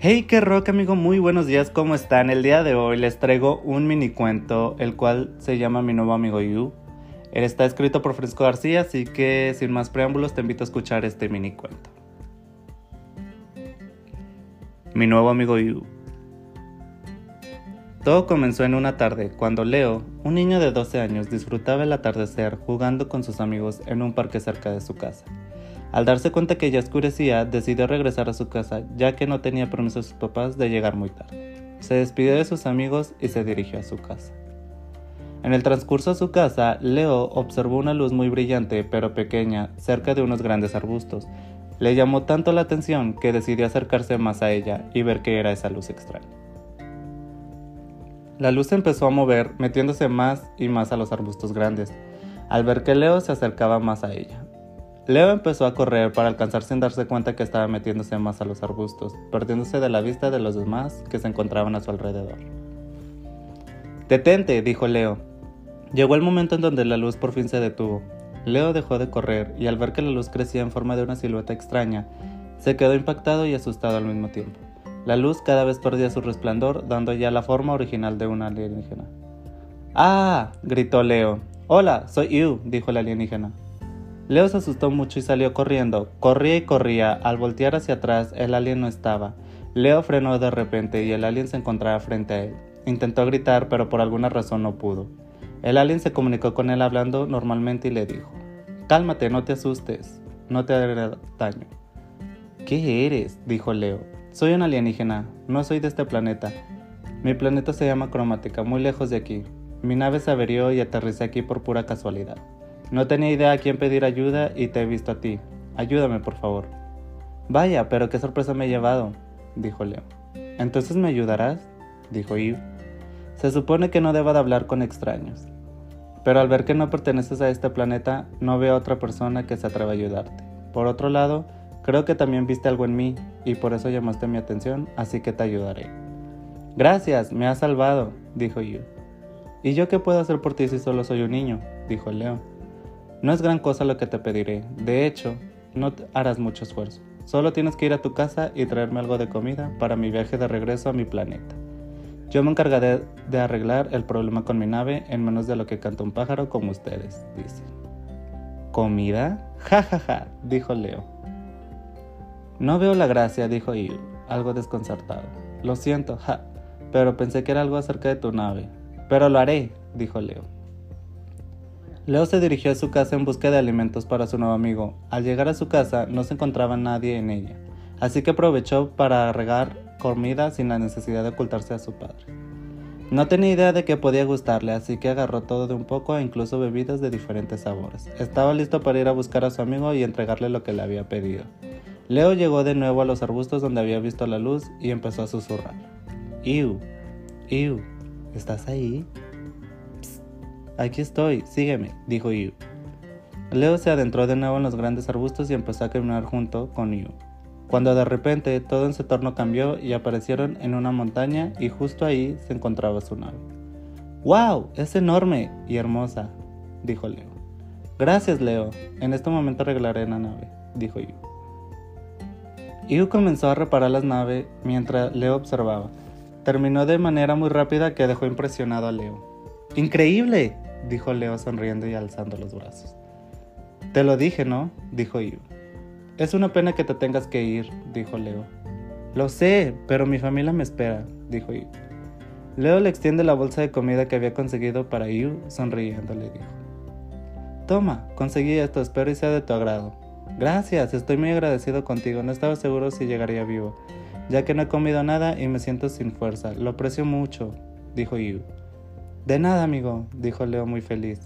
Hey, qué rock amigo, muy buenos días, ¿cómo están? El día de hoy les traigo un mini cuento, el cual se llama Mi nuevo amigo You. Él está escrito por Fresco García, así que sin más preámbulos te invito a escuchar este mini cuento. Mi nuevo amigo You. Todo comenzó en una tarde, cuando Leo, un niño de 12 años, disfrutaba el atardecer jugando con sus amigos en un parque cerca de su casa. Al darse cuenta que ya oscurecía, decidió regresar a su casa, ya que no tenía permiso de sus papás de llegar muy tarde. Se despidió de sus amigos y se dirigió a su casa. En el transcurso a su casa, Leo observó una luz muy brillante pero pequeña cerca de unos grandes arbustos. Le llamó tanto la atención que decidió acercarse más a ella y ver qué era esa luz extraña. La luz empezó a mover, metiéndose más y más a los arbustos grandes, al ver que Leo se acercaba más a ella. Leo empezó a correr para alcanzar sin darse cuenta que estaba metiéndose más a los arbustos, perdiéndose de la vista de los demás que se encontraban a su alrededor. Detente, dijo Leo. Llegó el momento en donde la luz por fin se detuvo. Leo dejó de correr y al ver que la luz crecía en forma de una silueta extraña, se quedó impactado y asustado al mismo tiempo. La luz cada vez perdía su resplandor, dando ya la forma original de una alienígena. ¡Ah! gritó Leo. Hola, soy Yu, dijo el alienígena. Leo se asustó mucho y salió corriendo. Corría y corría. Al voltear hacia atrás, el alien no estaba. Leo frenó de repente y el alien se encontraba frente a él. Intentó gritar, pero por alguna razón no pudo. El alien se comunicó con él hablando normalmente y le dijo, Cálmate, no te asustes, no te haré daño. ¿Qué eres? dijo Leo. Soy un alienígena, no soy de este planeta. Mi planeta se llama Cromática, muy lejos de aquí. Mi nave se averió y aterricé aquí por pura casualidad. No tenía idea a quién pedir ayuda y te he visto a ti. Ayúdame, por favor. Vaya, pero qué sorpresa me he llevado, dijo Leo. ¿Entonces me ayudarás? dijo Eve. Se supone que no deba de hablar con extraños. Pero al ver que no perteneces a este planeta, no veo a otra persona que se atreva a ayudarte. Por otro lado, Creo que también viste algo en mí y por eso llamaste mi atención, así que te ayudaré. Gracias, me has salvado, dijo Yu. ¿Y yo qué puedo hacer por ti si solo soy un niño? dijo león. No es gran cosa lo que te pediré, de hecho, no harás mucho esfuerzo. Solo tienes que ir a tu casa y traerme algo de comida para mi viaje de regreso a mi planeta. Yo me encargaré de arreglar el problema con mi nave en menos de lo que canta un pájaro como ustedes, dice. ¿Comida? Ja, ja, ja, dijo Leo. No veo la gracia, dijo Yu, algo desconcertado. Lo siento, ja, pero pensé que era algo acerca de tu nave. Pero lo haré, dijo Leo. Leo se dirigió a su casa en busca de alimentos para su nuevo amigo. Al llegar a su casa no se encontraba nadie en ella, así que aprovechó para regar comida sin la necesidad de ocultarse a su padre. No tenía idea de que podía gustarle, así que agarró todo de un poco e incluso bebidas de diferentes sabores. Estaba listo para ir a buscar a su amigo y entregarle lo que le había pedido. Leo llegó de nuevo a los arbustos donde había visto la luz y empezó a susurrar. Iu, Iu, ¿estás ahí? Aquí estoy, sígueme, dijo Iu. Leo se adentró de nuevo en los grandes arbustos y empezó a caminar junto con Iu. Cuando de repente todo en su entorno cambió y aparecieron en una montaña y justo ahí se encontraba su nave. ¡Wow! Es enorme y hermosa, dijo Leo. Gracias, Leo. En este momento arreglaré la nave, dijo Iu. Yu comenzó a reparar las naves mientras Leo observaba. Terminó de manera muy rápida que dejó impresionado a Leo. ¡Increíble! Dijo Leo sonriendo y alzando los brazos. Te lo dije, ¿no? dijo Yu. Es una pena que te tengas que ir, dijo Leo. Lo sé, pero mi familia me espera, dijo Yu. Leo le extiende la bolsa de comida que había conseguido para Yu, sonriendo le dijo. Toma, conseguí esto, espero y sea de tu agrado. Gracias, estoy muy agradecido contigo. No estaba seguro si llegaría vivo, ya que no he comido nada y me siento sin fuerza. Lo aprecio mucho, dijo Yu. De nada, amigo, dijo Leo muy feliz.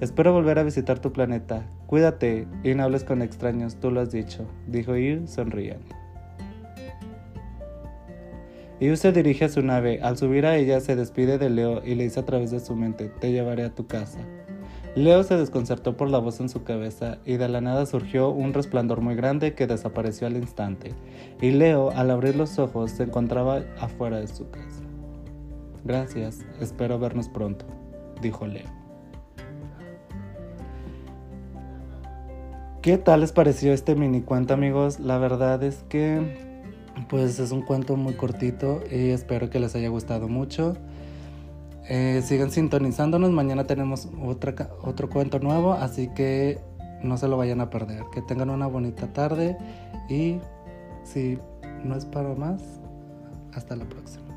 Espero volver a visitar tu planeta. Cuídate y no hables con extraños, tú lo has dicho, dijo Yu sonriendo. Yu se dirige a su nave. Al subir a ella se despide de Leo y le dice a través de su mente, te llevaré a tu casa. Leo se desconcertó por la voz en su cabeza y de la nada surgió un resplandor muy grande que desapareció al instante, y Leo, al abrir los ojos, se encontraba afuera de su casa. Gracias, espero vernos pronto, dijo Leo. ¿Qué tal les pareció este mini cuento amigos? La verdad es que pues es un cuento muy cortito y espero que les haya gustado mucho. Eh, sigan sintonizándonos, mañana tenemos otro cuento nuevo, así que no se lo vayan a perder. Que tengan una bonita tarde y si no es para más, hasta la próxima.